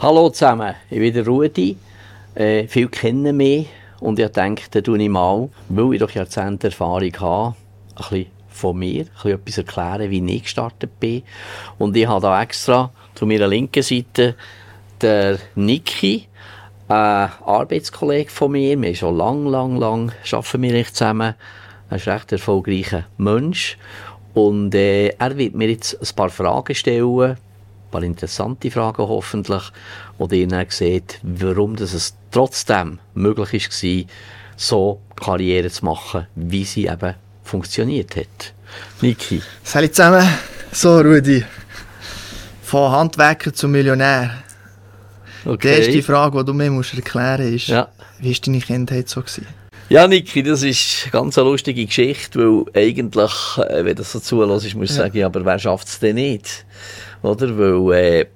Hallo zusammen, ich bin der Rudi. Äh, viele kennen mich und ich denke, da tue ich mal, weil ich doch Jahrzehnte Erfahrung habe, ein bisschen von mir, ein bisschen etwas erklären, wie ich gestartet bin. Und ich habe da extra zu meiner linken Seite der Niki, ein Arbeitskollege von mir. Wir schon lang, lang, lang arbeiten wir nicht zusammen. Er ist ein recht erfolgreicher Mensch. Und äh, er wird mir jetzt ein paar Fragen stellen, ein paar interessante Fragen hoffentlich, und ihr dann seht, warum das es trotzdem möglich war, so Karriere zu machen, wie sie eben funktioniert hat. Niki. Salut zusammen. So, Rudi. Von Handwerker zum Millionär. Okay. Die erste Frage, die du mir musst erklären musst, ist, ja. wie war deine Kindheit so? Gewesen? Ja, Niki, das ist eine ganz lustige Geschichte, weil eigentlich, äh, wenn das so zulässt, muss ich ja. sagen, aber wer schafft es denn nicht? Oder? Weil, äh,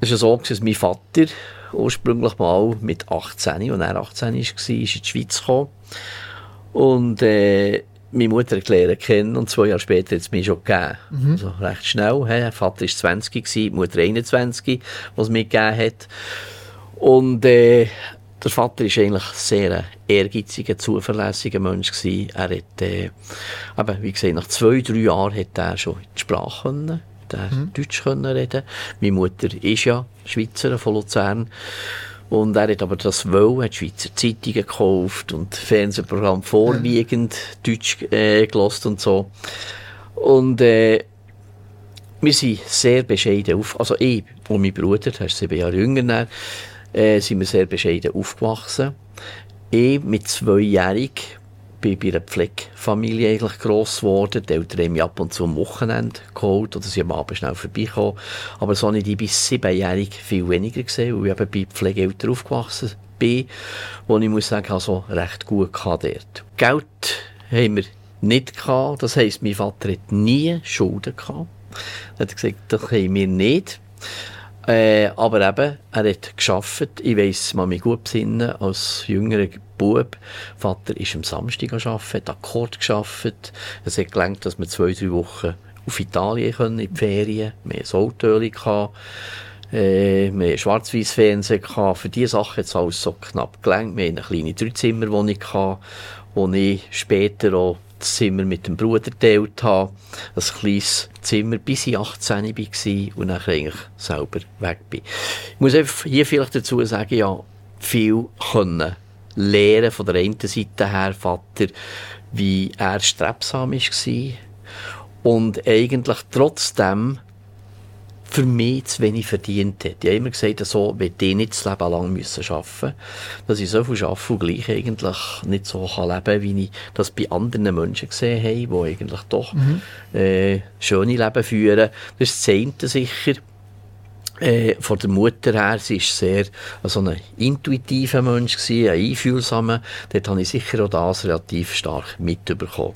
es ist so, dass mein Vater ursprünglich mal mit 18, als er 18 war, ist in die Schweiz gekommen. Und, äh, meine Mutter erklären kennen und zwei Jahre später hat es mich schon gegeben. Mhm. Also recht schnell. Der Vater war 20, gewesen, die Mutter 21, was es mir gegeben hat. Und äh, der Vater war eigentlich sehr ehrgeiziger, zuverlässiger Mensch. Gewesen. Er hat, äh, eben, wie gesagt, nach zwei, drei Jahren hat er schon die Sprache können, er mhm. Deutsch können reden. Meine Mutter ist ja Schweizerin von Luzern. Und er hat aber das wollen, hat Schweizer Zeitungen gekauft und Fernsehprogramm vorwiegend ja. Deutsch äh, gelost und so. Und äh, wir sind sehr bescheiden auf, also ich und mein Bruder, der ist sieben Jahre jünger, äh, sind wir sehr bescheiden aufgewachsen. Ich mit zweijährig bin bei einer Pflegefamilie eigentlich gross geworden. Die Eltern haben mich ab und zu am Wochenende geholt oder sie am Abend schnell vorbeikommen. Aber so nicht ich bis siebenjährig viel weniger gesehen, weil ich eben bei Pflegeeltern aufgewachsen bin, wo ich muss sagen, also recht gut hatte dort. Geld haben wir nicht gehabt. Das heisst, mein Vater hat nie Schulden gehabt. Er hat gesagt, das haben wir nicht. Äh, aber eben, er hat geschafft. Ich weiss, man mich gut besinnen, als jüngerer Bub. Vater ist am Samstag arbeiten, hat Akkord geschafft. Es hat gelangt, dass wir zwei, drei Wochen auf Italien können, in die Ferien. Wir hatten gehabt. Äh, wir hatten schwarz-weiß Fernsehen gehabt. Für diese Sachen hat es alles so knapp gelangt. Wir hatten eine kleine Dreizimmerwohnung wo ich später auch Zimmer mit dem Bruder geteilt habe. Ein kleines Zimmer, bis ich 18 war und dann eigentlich selber weg bin. Ich muss hier vielleicht dazu sagen, ja, viel können lernen von der einen Seite her, Vater, wie er strebsam war und eigentlich trotzdem für mich zu wenig verdient hat. Ich habe immer gesagt, so will ich nicht das Leben lang müssen arbeiten dass ich so viel arbeite und gleich eigentlich nicht so kann leben kann, wie ich das bei anderen Menschen gesehen habe, die eigentlich doch mhm. äh, schöne Leben führen. Das zeigt sicher. Äh, von der Mutter her, sie war sehr also ein intuitiver Mensch, gewesen, ein einfühlsamer. Dort habe ich sicher auch das relativ stark mitbekommen.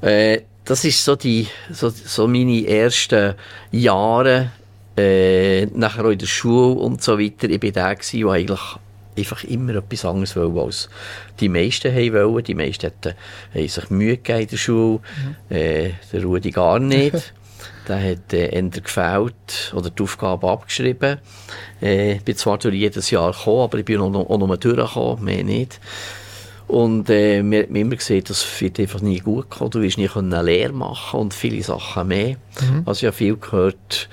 Äh, das ist so die, so, so meine ersten Jahre, äh, nachher auch in der Schule und so weiter. Ich bin der gewesen, der eigentlich einfach immer etwas anderes wollte, als die meisten haben wollen. Die meisten hatten, haben sich Mühe gegeben in der Schule, mhm. äh, der Rudi gar nicht. der hat äh, eher gefällt oder die Aufgabe abgeschrieben. Äh, ich bin zwar durch jedes Jahr gekommen, aber ich bin auch noch, auch noch durchgekommen, mehr nicht. Und äh, wir haben immer gesehen, das wird einfach nie gut kommen. Du wirst nie eine Lehre machen und viele Sachen mehr. Mhm. Also ich habe viel gehört,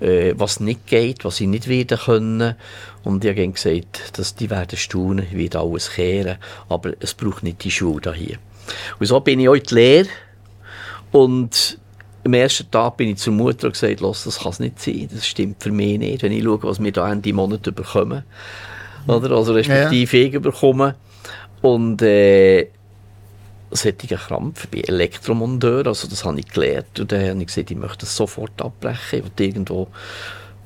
äh, was nicht geht, was sie nicht wieder können. Und ich habe gesagt, dass die werden staunen, wie alles kehren. Aber es braucht nicht die Schule hier. Und so bin ich in die Lehre. Und am ersten Tag bin ich zur Mutter und gesagt, Los, das kann es nicht sein, das stimmt für mich nicht, wenn ich schaue, was wir da Ende Monat bekommen. Oder? Also respektive ja, ja. ich bekommen. Und äh, solche Krampf, bin Elektromonteur, also das habe ich gelernt. Und dann habe ich gesagt, ich möchte das sofort abbrechen, ich will irgendwo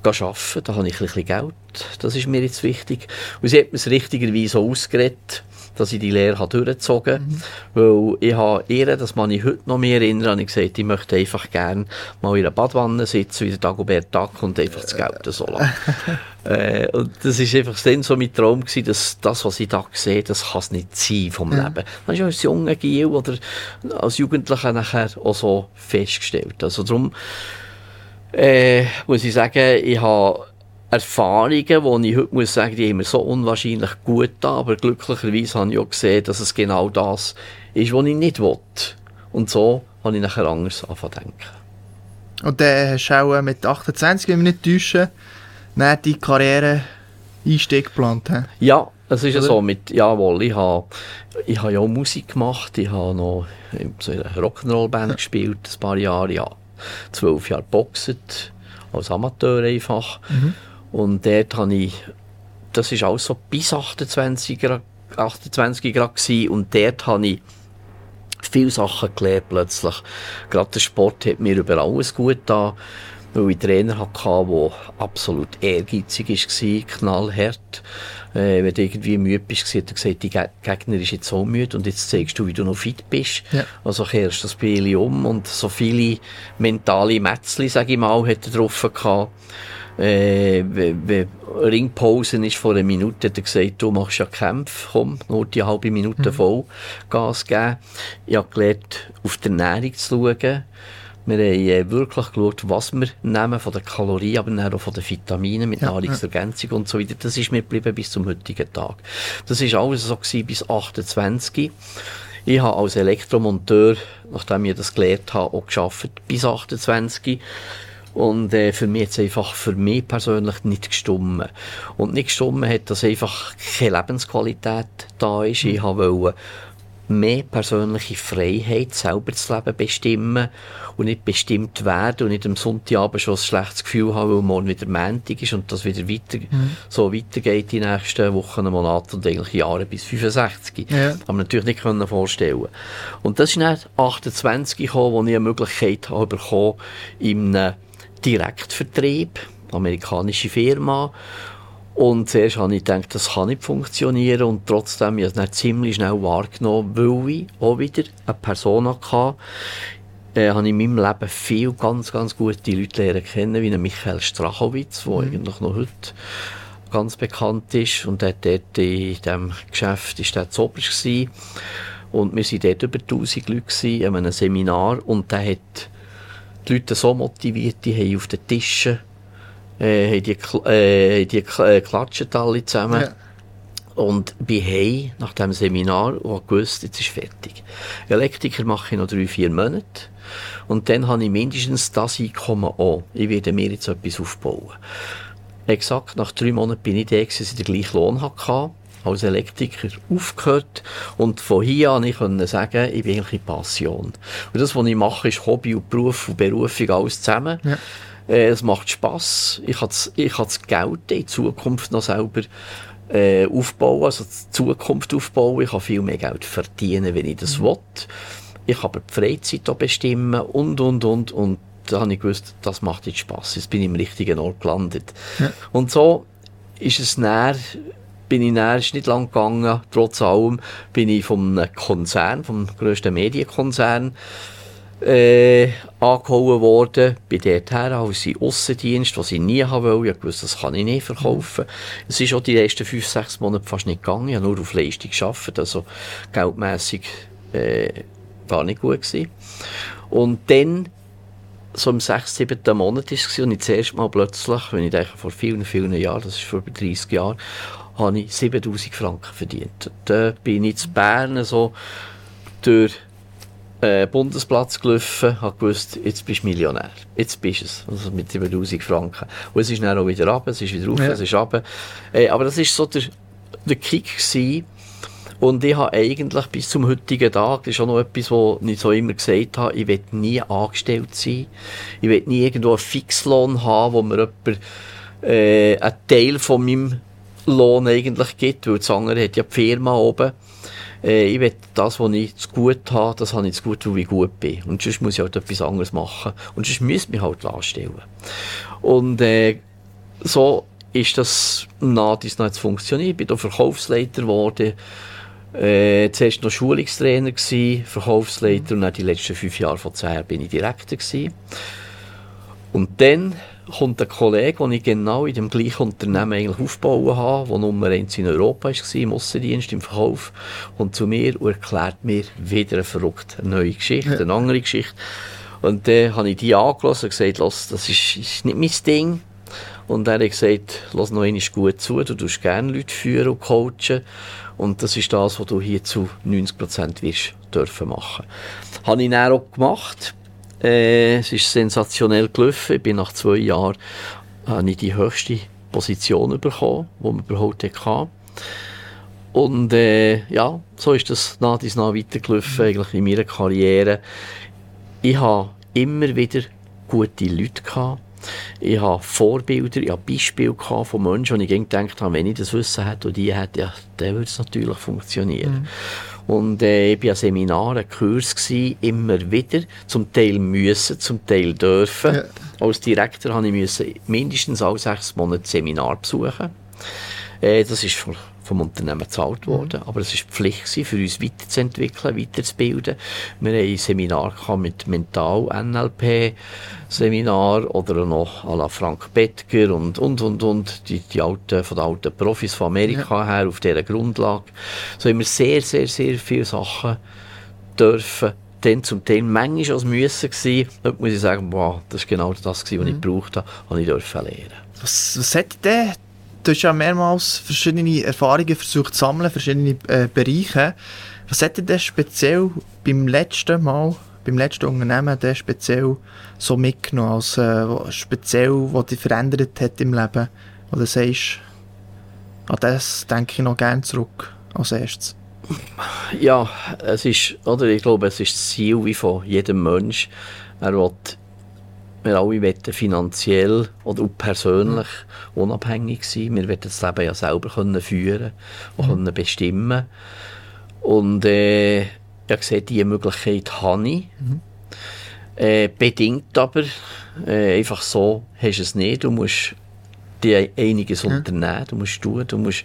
arbeiten, da habe ich ein bisschen Geld, das ist mir jetzt wichtig. Und sie hat mir es richtigerweise ausgeredet, dass ich die Lehre durchgezogen habe. Mhm. Weil ich habe ihr, das man ich heute noch mehr erinnern, habe ich gesagt, ich möchte einfach gerne mal in einer Badwanne sitzen, wie der Dagobert Duck und einfach das Geld so lassen. äh, und das ist einfach dann so mein Traum gewesen, dass das, was ich da sehe, das kann es nicht sein vom mhm. Leben. Das ist als junger Giel oder als Jugendlicher nachher auch so festgestellt. Also darum, äh, muss ich sagen, ich habe Erfahrungen, wo ich heute muss sagen, die haben mir so unwahrscheinlich gut da, aber glücklicherweise habe ich auch gesehen, dass es genau das ist, was ich nicht will. Und so habe ich nachher anders angefangen zu denken. Und dann hast du auch mit 28, wenn wir nicht täuschen, nach die Karriere Einstieg geplant? He? Ja, es ist ja so mit, jawohl, ich habe, ich habe ja auch Musik gemacht, ich habe noch in so einer Rock'n'Roll-Band ja. gespielt, ein paar Jahre, ja, zwölf Jahre boxet, als Amateur einfach. Mhm. Und dort habe ich, das war auch so bis 28 Grad, 28 Grad gewesen, und dort habe ich viele Sachen gelernt plötzlich. Gerade der Sport hat mir über alles gut da, weil ich Trainer hatte, der absolut ehrgeizig war, knallhart. Äh, wenn du irgendwie müde bist, hat er gesagt, die Gegner ist jetzt so müde und jetzt zeigst du, wie du noch fit bist. Ja. Also kehrst das Spiel um und so viele mentale Metzli, sage ich mal, hat er drauf gehabt äh, wenn Ringpause ist vor einer Minute, hat er gesagt, du machst ja Kämpfe, komm, nur die halbe Minute mhm. voll Gas geben. Ich habe gelernt, auf die Ernährung zu schauen. Wir haben äh, wirklich geschaut, was wir nehmen von den Kalorien, aber auch von den Vitaminen mit ja, Nahrungsergänzung ja. und so weiter. Das ist mir geblieben bis zum heutigen Tag. Das war alles so gewesen, bis 28. Ich habe als Elektromonteur, nachdem ich das gelernt habe, auch geschafft bis 28. Und äh, für mich jetzt einfach für mich persönlich nicht gestummen. Und nicht gestummen hat, dass einfach keine Lebensqualität da ist. Ich wollte mehr persönliche Freiheit, selber das Leben bestimmen und nicht bestimmt werden und nicht am Sonntagabend schon ein schlechtes Gefühl haben, weil morgen wieder Montag ist und das wieder weiter, mhm. so weitergeht die nächsten Wochen, Monate und eigentlich Jahre bis 65. Ja. Aber natürlich nicht können vorstellen. Und das ist dann 28 gekommen, wo ich eine Möglichkeit habe bekommen, in einem Direktvertrieb, amerikanische Firma. Und zuerst habe ich gedacht, das kann nicht funktionieren. Und trotzdem habe ich es dann ziemlich schnell wahrgenommen, weil ich auch wieder eine Person hatte, äh, habe ich in meinem Leben viele ganz, ganz gute Leute lernen kennen, wie Michael Strachowitz, der mhm. eigentlich noch heute ganz bekannt ist. Und der dort in diesem Geschäft ist der Zoberst gewesen. Und wir waren dort über 1000 Leute an einem Seminar. Und der hat die Leute so motiviert, die haben auf den Tischen äh, die, äh, die äh, klatschen alle zusammen. Ja. Und bin heim nach dem Seminar und gewusst, jetzt ist fertig. Elektriker mache ich noch drei, vier Monate. Und dann habe ich mindestens das Einkommen auch. Ich werde mir jetzt etwas aufbauen. Exakt nach drei Monaten bin ich da, dass ich den gleichen Lohn hatte als Elektriker aufgehört und von hier an ich konnte sagen, ich bin eigentlich Passion. Und das, was ich mache, ist Hobby und Beruf und Berufung alles zusammen. Ja. Äh, es macht Spass. Ich kann das, ich kann das Geld in Zukunft noch selber äh, aufbauen, also die Zukunft aufbauen. Ich kann viel mehr Geld verdienen, wenn ich das mhm. will. Ich kann aber die Freizeit auch bestimmen und, und, und. Und da habe ich gewusst, das macht jetzt Spass. Jetzt bin ich im richtigen Ort gelandet. Ja. Und so ist es näher bin ich näher, ist nicht lang gegangen, trotz allem bin ich vom Konzern, vom grössten Medienkonzern, äh, angehauen worden. Bin dort her, als Aussendienst, was ich nie haben wollte. Ich wusste, das kann ich nicht verkaufen. Mhm. Es ist auch die ersten fünf, sechs Monate fast nicht gegangen. Ich habe nur auf Leistung gearbeitet, also geldmässig äh, gar nicht gut gewesen. Und dann so im sechs, siebten Monat war es und ich zuerst mal plötzlich, wenn ich denke, vor vielen, vielen Jahren, das ist vor über 30 Jahren, habe ich 7000 Franken verdient. Da bin ich zu Bern so durch äh, Bundesplatz gelaufen, habe gewusst, jetzt bist du Millionär. Jetzt bist du es. Also mit 7000 Franken. Und es ist dann auch wieder runter, es ist wieder rauf, ja. es ist runter. Äh, aber das war so der, der Kick gewesen. Und ich habe eigentlich bis zum heutigen Tag, das ist auch noch etwas, was ich so immer gesagt habe, ich will nie angestellt sein. Ich will nie irgendwo einen Fixlohn haben, wo mir jemand äh, einen Teil von meinem Lohn eigentlich gibt, weil das andere hat ja die Firma oben. Äh, ich will das, was ich zu gut habe, das habe ich zu gut, weil ich gut bin. Und sonst muss ich halt etwas anderes machen. Und sonst müsste ich mich halt anstellen. Und äh, so ist das nach dies noch funktioniert. Ich bin da Verkaufsleiter geworden. Äh, zuerst noch Schulungstrainer gewesen, Verkaufsleiter und dann die letzten fünf Jahre von zehn bin ich Direktor gewesen. Und dann kommt ein Kollege, den ich genau in dem gleichen Unternehmen eigentlich aufgebaut habe, der Nummer 1 in Europa war, im Aussendienst, im Verkauf, und zu mir und erklärt mir wieder eine verrückte neue Geschichte, ja. eine andere Geschichte. Und dann habe ich die angelassen und gesagt, das ist, ist nicht mein Ding, Und er hat gesagt, lass noch einmal gut zu, du tust gerne Leute führen und coachen. Und das ist das, was du hier zu 90% wirst dürfen machen. Habe ich dann auch gemacht. Äh, es ist sensationell gelaufen. Ich bin nach zwei Jahren habe ich die höchste Position bekommen, die man überhaupt hatte. Und äh, ja, so ist das nach dies nach weitergelaufen, eigentlich in meiner Karriere. Ich habe immer wieder gute Leute gehabt. Ich habe Vorbilder, ich habe Beispiele von Menschen, wo ich gedacht habe, wenn ich das Wissen hätte und die hätte, ja, dann würde es natürlich funktionieren. Mhm. Und äh, ich war an Seminaren, Kurs gewesen, immer wieder, zum Teil müssen, zum Teil dürfen. Ja. Als Direktor musste ich mindestens alle sechs Monate Seminar besuchen. Äh, das ist vom Unternehmen gezahlt worden. Mhm. Aber es war Pflicht für uns weiterzuentwickeln, weiterzubilden. Wir hatten ein Seminar mit Mental-NLP-Seminar oder noch à la Frank Bettger und, und, und, und, die, die alten, von den alten Profis von Amerika ja. her auf dieser Grundlage. So haben wir sehr, sehr, sehr viele Sachen dürfen dann zum Teil manchmal als Müssen gewesen. Dort muss ich sagen, wow, das war genau das, was mhm. ich gebraucht habe, ich dürfen lernen. Was, was hat denn du hast ja mehrmals verschiedene Erfahrungen versucht zu sammeln, verschiedene äh, Bereiche. Was hat dir speziell beim letzten Mal, beim letzten Unternehmen der speziell so mitgenommen, als äh, speziell, was dich verändert hat im Leben? Oder du sagst, an das denke ich noch gerne zurück als erstes. Ja, es ist, oder ich glaube, es ist das Ziel wie von jedem Mensch. Er will wir alle wollen finanziell oder auch persönlich mhm. unabhängig sein. Wir wollen das Leben ja selber können führen und mhm. können bestimmen. Und äh, ich gesehen, diese Möglichkeit habe ich. Mhm. Äh, bedingt aber, äh, einfach so hast du es nicht. Du musst dir einiges ja. unternehmen, du musst tun, du musst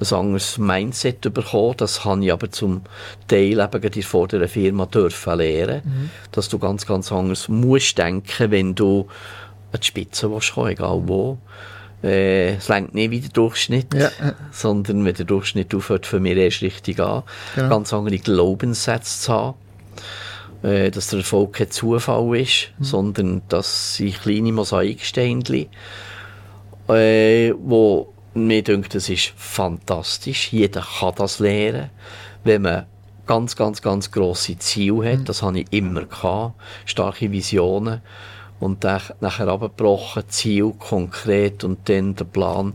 ein anderes Mindset bekommen. Das habe ich aber zum Teil eben in vor der Firma dürfen lernen, mhm. dass du ganz, ganz anders musst denken, wenn du an die Spitze willst kommen, egal wo. Äh, es längt nicht wie der Durchschnitt, ja. sondern wenn der Durchschnitt aufhört, für mich erst richtig an. Genau. Ganz andere Glaubenssätze zu haben äh, dass der Erfolg kein Zufall ist, mhm. sondern dass sie kleine Mosaiksteinchen äh, wo mir denkt, das ist fantastisch. Jeder kann das lernen, wenn man ganz, ganz, ganz grosse Ziele hat. Mhm. Das habe ich immer gehabt. Starke Visionen. Und dann, nachher abgebrochen, Ziel konkret und dann der Plan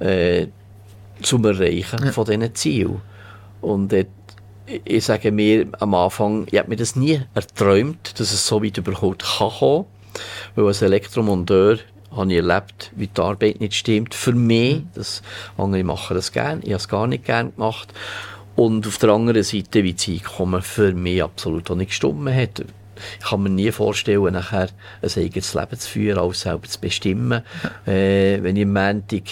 äh, zum Erreichen ja. von diesen Zielen. Und äh, ich sage mir am Anfang, ich habe mir das nie erträumt, dass es so weit überhaupt kann kommen. Weil als Elektromonteur habe ich erlebt, wie die Arbeit nicht stimmt. Für mich, das, andere machen das gerne, ich habe es gar nicht gerne gemacht. Und auf der anderen Seite, wie die Einkommen für mich absolut auch nicht gestimmt hat. Ich kann mir nie vorstellen, nachher ein eigenes Leben zu führen, alles selber zu bestimmen. Äh, wenn ich am Montag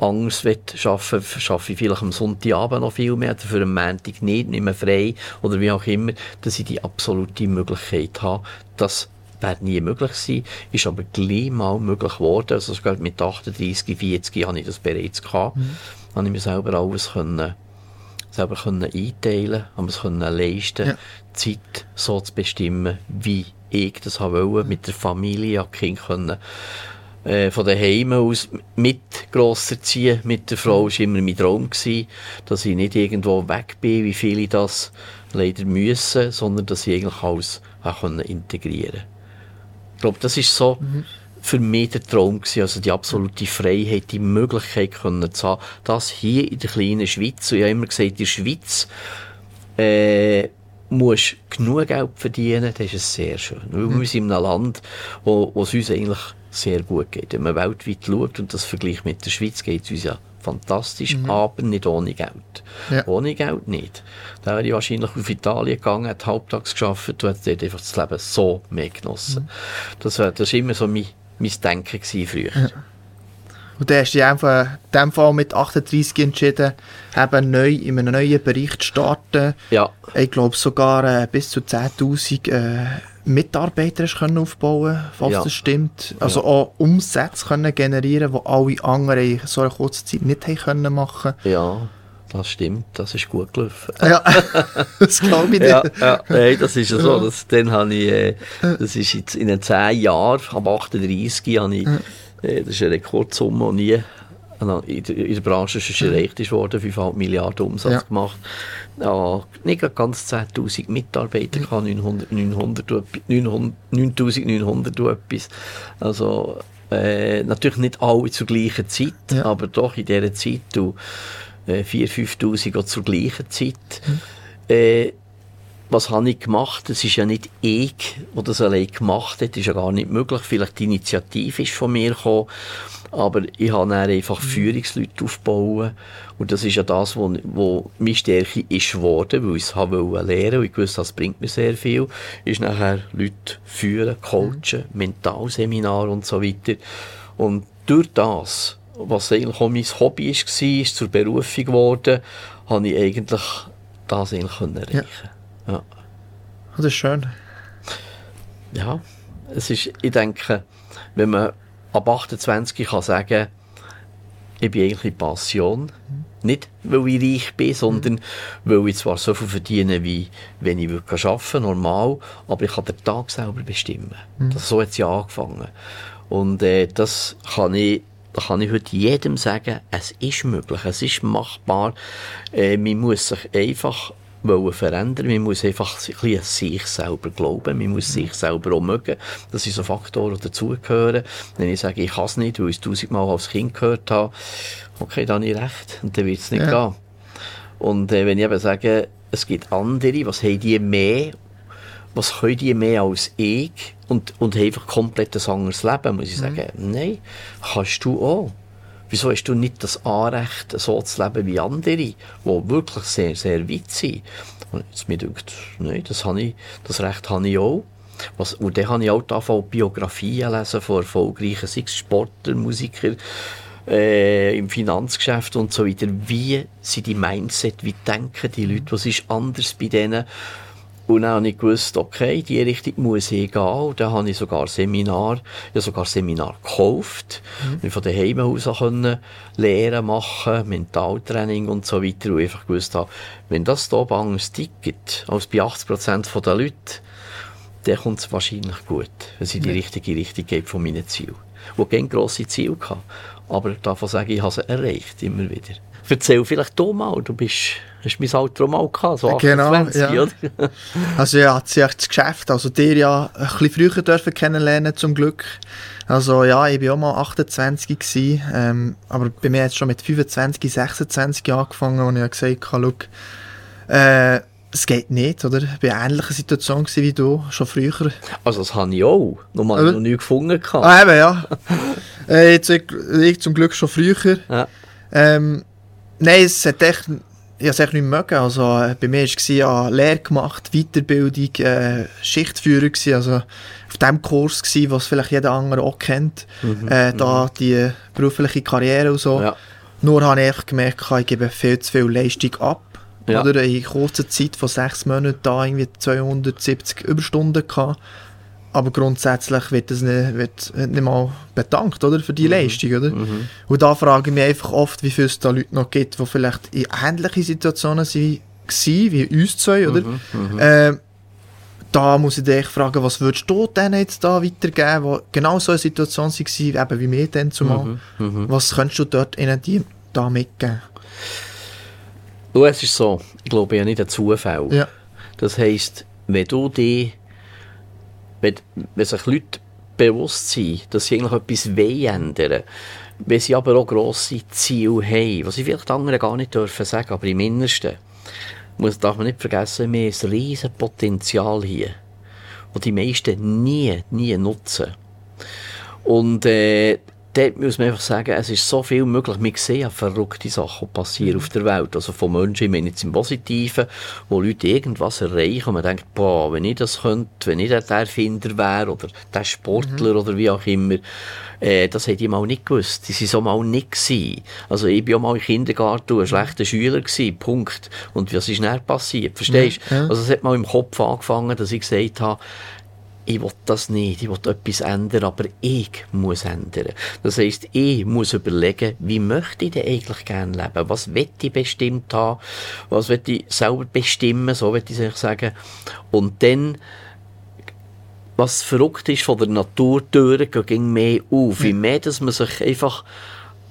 Angst arbeiten schaffe ich vielleicht am Sonntagabend noch viel mehr, für am Montag nicht, nicht mehr frei oder wie auch immer, dass ich die absolute Möglichkeit habe, dass wäre nie möglich gewesen, ist aber gleich mal möglich geworden. Also sogar mit 38, 40 habe ich das bereits gehabt. Mhm. Habe ich mir selber alles können, selber können einteilen, habe es können leisten, ja. Zeit so zu bestimmen, wie ich das wollte, mit der Familie, die Kinder können äh, von daheim aus mit grosser ziehen mit der Frau war immer mein Traum gewesen, dass ich nicht irgendwo weg bin, wie viele das leider müssen, sondern dass ich eigentlich alles auch integrieren konnte. Ich glaube, das ist so mhm. für mich der Traum gewesen, also die absolute Freiheit, die Möglichkeit können zu haben, das hier in der kleinen Schweiz, und ich habe immer gesagt, in der Schweiz, äh, musst genug Geld verdienen, das ist sehr schön. Weil mhm. wir sind in einem Land, wo, wo es uns eigentlich sehr gut geht. Wenn man weltweit schaut und das vergleicht mit der Schweiz, geht es uns ja fantastisch, mhm. aber nicht ohne Geld. Ja. Ohne Geld nicht. Da wäre ich wahrscheinlich auf Italien gegangen, hat halbtags geschafft und hat dort einfach das Leben so mehr genossen. Mhm. Das war das immer so mein, mein Denken früher. Ja. Und dann hast du dich einfach in diesem Fall mit 38 entschieden, eben neu in einem neuen Bereich zu starten. Ja. Ich glaube sogar äh, bis zu 10'000 äh, Mitarbeiter können aufbauen falls ja. das stimmt. Also ja. auch Umsätze können generieren, die alle anderen in so einer kurzen Zeit nicht haben können machen Ja, das stimmt. Das ist gut gelaufen. Ja, das glaube ich. Ja, ja. Hey, das ist ja so. Das, dann habe ich, äh, das ist jetzt in den 10 Jahren, ab 38 habe ich Äh, das ist eine Rekordsumme, die nie in der, Branche schon erreicht ist worden, 5,5 Milliarden Umsatz ja. gemacht. Ja, nicht ganz 10'000 Mitarbeiter, mhm. 900, 900, 9'900 etwas. Also, äh, natürlich nicht alle zur gleichen Zeit, ja. aber doch in dieser Zeit, du, äh, 4'000, 5'000 zur gleichen Zeit. Äh, was habe ich gemacht? Es ist ja nicht ich, der das allein gemacht hat. Das ist ja gar nicht möglich. Vielleicht die Initiative ist von mir gekommen. Aber ich habe dann einfach. Führungsleute aufbauen. Und das ist ja das, wo, wo meine Stärke ist geworden, weil ich es habe lernen und ich wusste, das bringt mir sehr viel. Ist nachher Leute führen, coachen, mhm. Mentalseminar und so weiter. Und durch das, was eigentlich auch mein Hobby war, ist zur Berufung geworden, habe ich eigentlich das eigentlich erreichen ja. Ja. Das ist schön. Ja, es ist, ich denke, wenn man ab 28 kann sagen, ich bin eigentlich Passion. Nicht, weil ich reich bin, sondern weil ich zwar so viel verdiene, wie wenn ich wirklich arbeiten normal, aber ich kann den Tag selber bestimmen. Mhm. Das, so hat es ja angefangen. Und äh, das kann ich da kann ich heute jedem sagen, es ist möglich, es ist machbar. Äh, man muss sich einfach wollen verändern. Man muss einfach ein an sich selber glauben. Man muss sich selber auch mögen. Das sind so Faktoren, die dazugehören. Wenn ich sage, ich kann es nicht, weil ich es tausendmal als Kind gehört habe, okay, dann habe ich recht. Und dann wird es nicht ja. gehen. Und äh, wenn ich eben sage, es gibt andere, was haben die mehr, was können die mehr als ich und, und haben einfach komplett ein anderes Leben, muss ich mhm. sagen, nein, kannst du auch. Wieso hast du nicht das Anrecht, so zu leben wie andere, die wirklich sehr, sehr weit sind? Und jetzt mir denkt, nein, das, habe ich, das Recht habe ich auch. Was, und dann habe ich auch angefangen, Biografien lesen von erfolgreichen sei Sportler, Musiker, äh, im Finanzgeschäft und so weiter. Wie sind die Mindset, wie denken die Leute, was ist anders bei denen? Und dann habe ich gewusst, okay, die Richtung muss ich gehen. Und dann habe ich sogar Seminar, ja sogar Seminar gekauft. Mhm. Und von daheim aus können Lehren machen, Mentaltraining und so weiter. Und ich einfach gewusst habe, wenn das hier anders tickt, als bei 80% der Leute, dann kommt es wahrscheinlich gut, wenn sie die richtige Richtung geht von meinen Zielen. Wo keine grosse Ziele hatte. Aber davon sage ich, ich habe sie erreicht, immer wieder. Erzähl vielleicht du mal, du bist, hast mein Alter mal gehabt, so 28, genau, ja. oder? also ja, das Geschäft, also dir ja ein bisschen früher dürfen kennenlernen, zum Glück. Also ja, ich war auch mal 28 gewesen, ähm, aber bei mir hat es schon mit 25, 26 angefangen, wo ich gesagt habe, schau, äh, es geht nicht, oder? Ich war in einer ähnlichen Situation wie du, schon früher. Also das habe ich auch, noch mal noch nie gefunden. Ah, eben, ja. äh, jetzt, ich zum Glück schon früher. Ja. Ähm, Nein, es hat echt, ich habe es echt nicht mögen. Also, bei mir war es Lehre gemacht, Weiterbildung, äh, Schichtführer gewesen, also auf dem Kurs gewesen, was vielleicht jeder andere auch kennt. Mhm. Äh, da mhm. die berufliche Karriere und so. Ja. Nur habe ich gemerkt, ich gebe viel zu viel Leistung ab. Ja. Oder in kurzer Zeit von sechs Monaten da irgendwie 270 Überstunden gehabt aber grundsätzlich wird das nicht, wird nicht mal bedankt oder, für die mhm. Leistung. Oder? Mhm. Und da frage ich mich einfach oft, wie viel es da Leute noch gibt, die vielleicht in ähnlichen Situationen waren, wie uns zwei. Oder? Mhm. mhm. Äh, da muss ich dich fragen, was würdest du denen jetzt da weitergeben, die genau so eine Situation waren, eben wie wir dann zumal. Mhm. mhm. Was könntest du dort ihnen die, da mitgeben? Du, es ist so, ich glaube ja nicht ein Zufall. Ja. Das heisst, wenn du dich wenn, wenn sich Leute bewusst sind, dass sie eigentlich etwas ändern wenn sie aber auch grosse Ziele haben, was sie vielleicht anderen gar nicht dürfen sagen, aber im Innersten, muss, darf man nicht vergessen, wir haben ein riesen Potenzial hier, das die meisten nie, nie nutzen. Und äh, dort muss man einfach sagen, es ist so viel möglich. Wir sehen ja verrückte Sachen passieren auf der Welt. Also von Menschen, ich meine jetzt im Positiven, wo Leute irgendwas erreichen und man denkt, boah, wenn ich das könnte, wenn ich der Erfinder wäre oder der Sportler mhm. oder wie auch immer, äh, das hätte ich mal nicht gewusst. Die waren so mal nicht gewesen. Also ich war auch mal im Kindergarten ein schlechter Schüler gewesen, Punkt. Und was ist dann passiert? Verstehst du? Ja. Also es hat mal im Kopf angefangen, dass ich gesagt habe, ich will das nicht, ich will etwas ändern, aber ich muss ändern. Das heisst, ich muss überlegen, wie möchte ich denn eigentlich gerne leben? Was will ich bestimmt haben? Was will ich selber bestimmen? So will ich sagen. Und dann was verrückt ist von der Natur, Türen gehen mehr auf. Je mehr, dass man sich einfach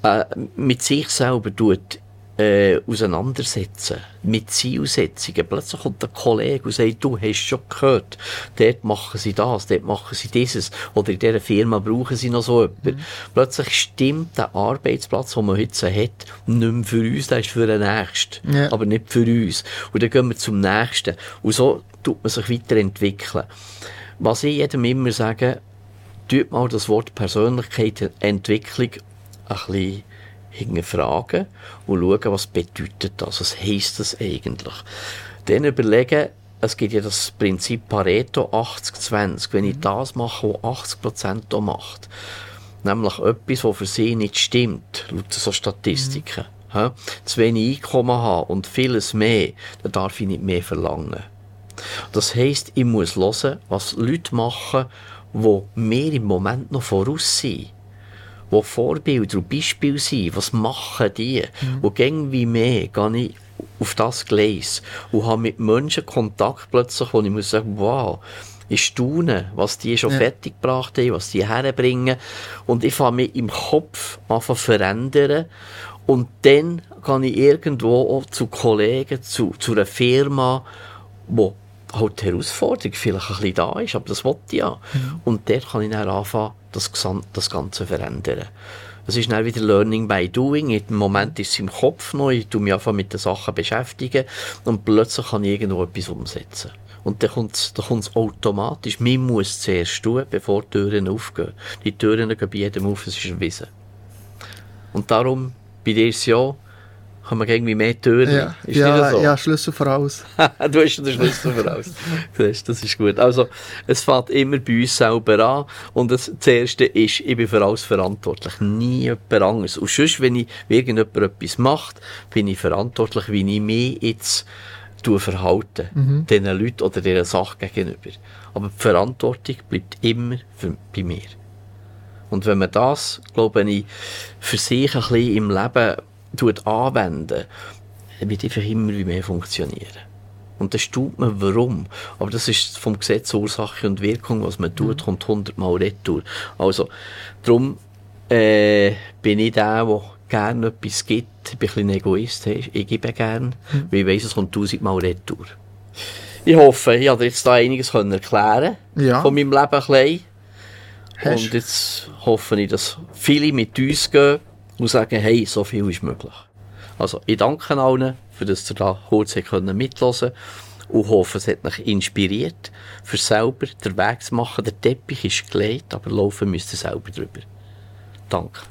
äh, mit sich selber tut, äh, auseinandersetzen, mit Zielsetzungen. Plötzlich kommt ein Kollege und sagt, du hast schon gehört, dort machen sie das, dort machen sie dieses, oder in dieser Firma brauchen sie noch so etwas. Mhm. Plötzlich stimmt der Arbeitsplatz, den man heute hat, nicht mehr für uns, der ist für den Nächsten, ja. aber nicht für uns. Und dann gehen wir zum Nächsten. Und so tut man sich weiterentwickeln. Was ich jedem immer sage, tut mal das Wort Persönlichkeitsentwicklung ein bisschen hinterfragen und schauen, was bedeutet das, was heisst das eigentlich. Dann überlegen, es gibt ja das Prinzip Pareto 80-20. Wenn ich mhm. das mache, was 80% auch macht, nämlich etwas, was für sie nicht stimmt, laut so Statistiken, mhm. zu wenig Einkommen haben und vieles mehr, dann darf ich nicht mehr verlangen. Das heisst, ich muss hören, was Leute machen, die mir im Moment noch voraus sind die Vorbilder und Beispiele sind. Was machen die? Mhm. Und irgendwie mehr gehe ich auf das Gleis und habe mit Menschen Kontakt plötzlich, wo ich muss sagen, wow, ich staune, was die schon ja. fertig gebracht haben, was die herbringen. Und ich fange mich im Kopf an zu verändern. Und dann kann ich irgendwo auch zu Kollegen, zu, zu einer Firma, wo halt die Herausforderung vielleicht ein bisschen da ist, aber das wollte ich ja. Mhm. Und dort kann ich dann anfangen, das, das Ganze verändern. Es ist dann wieder Learning by Doing. Im Moment ist es im Kopf noch, ich tue mich einfach mit den Sachen beschäftigen und plötzlich kann ich irgendwo etwas umsetzen. Und dann kommt es dann automatisch. Man muss zuerst tun, bevor die Türen aufgehen. Die Türen gehen bei jedem auf, es ist erwiesen. Und darum, bei dir ist es ja, haben wir irgendwie mehr Türen. Ja, ist ja, so? ja Schlüssel voraus. du hast den Schlüssel voraus. das, das ist gut. Also, es fängt immer bei uns selber an. Und das, das Erste ist, ich bin für alles verantwortlich. Nie jemand anderes. Und sonst, wenn ich irgendjemand etwas macht, bin ich verantwortlich, wie ich mich jetzt verhalte. Mhm. Diesen Leuten oder dieser Sache gegenüber. Aber die Verantwortung bleibt immer für, bei mir. Und wenn man das, glaube ich, für sich ein bisschen im Leben anwenden, wird einfach immer wie mehr funktionieren. Und das tut man, warum? Aber das ist vom Gesetz Ursache und Wirkung, was man tut, mhm. kommt hundertmal retour. Also, darum äh, bin ich der, der gerne etwas gibt. Ich bin ein bisschen Egoist, ich gebe gerne, mhm. weil ich weiss, es kommt tausendmal retour. Ich hoffe, ich habe jetzt da einiges erklären ja. von meinem Leben ein bisschen. Und jetzt hoffe ich, dass viele mit uns gehen und sagen, hey, so viel ist möglich. Also, ich danke allen, für das ihr da kurz mithören und hoffe, es hat euch inspiriert, für selber den Weg zu machen. Der Teppich ist gelegt, aber laufen müsst ihr selber drüber. Danke.